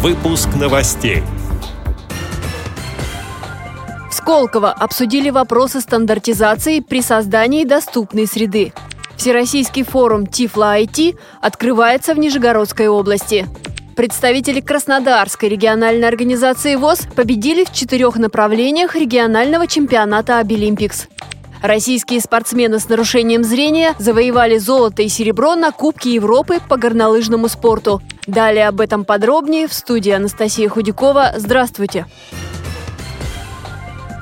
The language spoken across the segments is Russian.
Выпуск новостей. В Сколково обсудили вопросы стандартизации при создании доступной среды. Всероссийский форум Тифла IT открывается в Нижегородской области. Представители Краснодарской региональной организации ВОЗ победили в четырех направлениях регионального чемпионата Обилимпикс. Российские спортсмены с нарушением зрения завоевали золото и серебро на Кубке Европы по горнолыжному спорту. Далее об этом подробнее в студии Анастасия Худякова. Здравствуйте!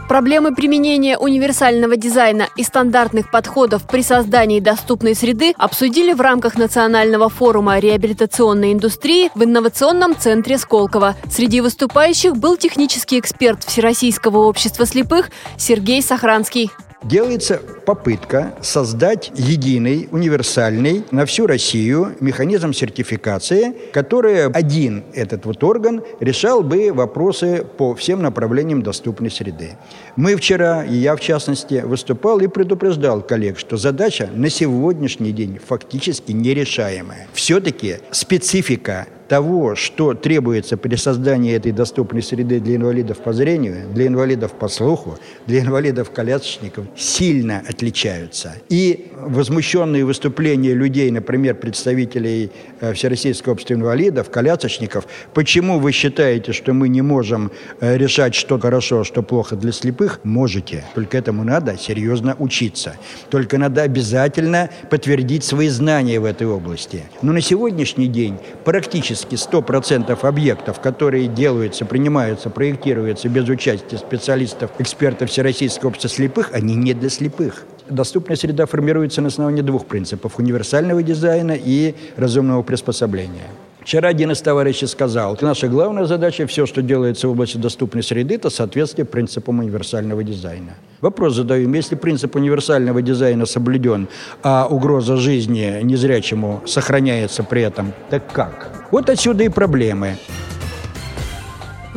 Проблемы применения универсального дизайна и стандартных подходов при создании доступной среды обсудили в рамках национального форума реабилитационной индустрии в инновационном центре Сколково. Среди выступающих был технический эксперт Всероссийского общества слепых Сергей Сахранский делается попытка создать единый, универсальный на всю Россию механизм сертификации, который один этот вот орган решал бы вопросы по всем направлениям доступной среды. Мы вчера, и я в частности, выступал и предупреждал коллег, что задача на сегодняшний день фактически нерешаемая. Все-таки специфика того, что требуется при создании этой доступной среды для инвалидов по зрению, для инвалидов по слуху, для инвалидов-колясочников, сильно отличаются. И возмущенные выступления людей, например, представителей э, Всероссийского общества инвалидов, колясочников, почему вы считаете, что мы не можем э, решать, что хорошо, что плохо для слепых? Можете. Только этому надо серьезно учиться. Только надо обязательно подтвердить свои знания в этой области. Но на сегодняшний день практически практически 100% объектов, которые делаются, принимаются, проектируются без участия специалистов, экспертов Всероссийского общества слепых, они не для слепых. Доступная среда формируется на основании двух принципов – универсального дизайна и разумного приспособления. Вчера один из товарищей сказал, наша главная задача, все, что делается в области доступной среды, это соответствие принципам универсального дизайна. Вопрос задаем, если принцип универсального дизайна соблюден, а угроза жизни незрячему сохраняется при этом, так как? Вот отсюда и проблемы.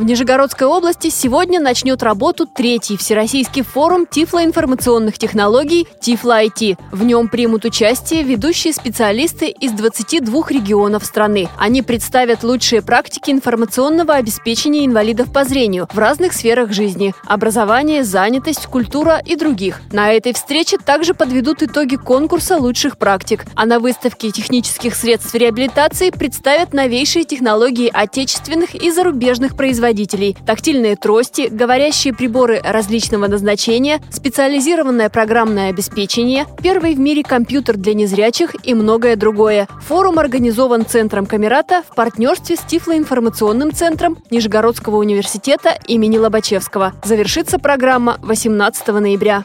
В Нижегородской области сегодня начнет работу третий Всероссийский форум тифлоинформационных технологий «Тифло-IT». В нем примут участие ведущие специалисты из 22 регионов страны. Они представят лучшие практики информационного обеспечения инвалидов по зрению в разных сферах жизни – образование, занятость, культура и других. На этой встрече также подведут итоги конкурса лучших практик. А на выставке технических средств реабилитации представят новейшие технологии отечественных и зарубежных производителей производителей, тактильные трости, говорящие приборы различного назначения, специализированное программное обеспечение, первый в мире компьютер для незрячих и многое другое. Форум организован Центром Камерата в партнерстве с Тифлоинформационным центром Нижегородского университета имени Лобачевского. Завершится программа 18 ноября.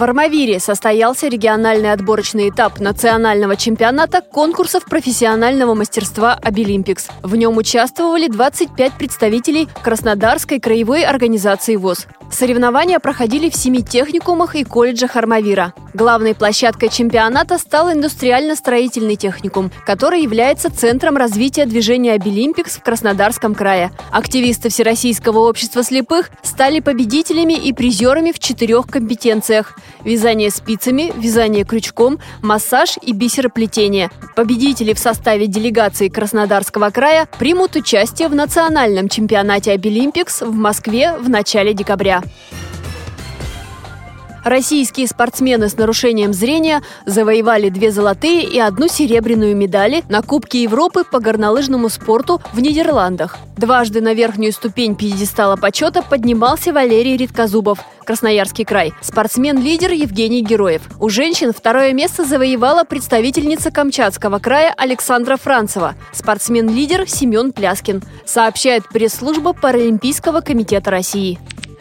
В Армавире состоялся региональный отборочный этап национального чемпионата конкурсов профессионального мастерства «Абилимпикс». В нем участвовали 25 представителей Краснодарской краевой организации ВОС. Соревнования проходили в семи техникумах и колледжах Армавира. Главной площадкой чемпионата стал индустриально-строительный техникум, который является центром развития движения «Абилимпикс» в Краснодарском крае. Активисты Всероссийского общества слепых стали победителями и призерами в четырех компетенциях – вязание спицами, вязание крючком, массаж и бисероплетение. Победители в составе делегации Краснодарского края примут участие в национальном чемпионате «Обилимпикс» в Москве в начале декабря. Российские спортсмены с нарушением зрения завоевали две золотые и одну серебряную медали на Кубке Европы по горнолыжному спорту в Нидерландах. Дважды на верхнюю ступень пьедестала почета поднимался Валерий Редкозубов, Красноярский край. Спортсмен-лидер Евгений Героев. У женщин второе место завоевала представительница Камчатского края Александра Францева. Спортсмен-лидер Семен Пляскин. Сообщает пресс-служба Паралимпийского комитета России.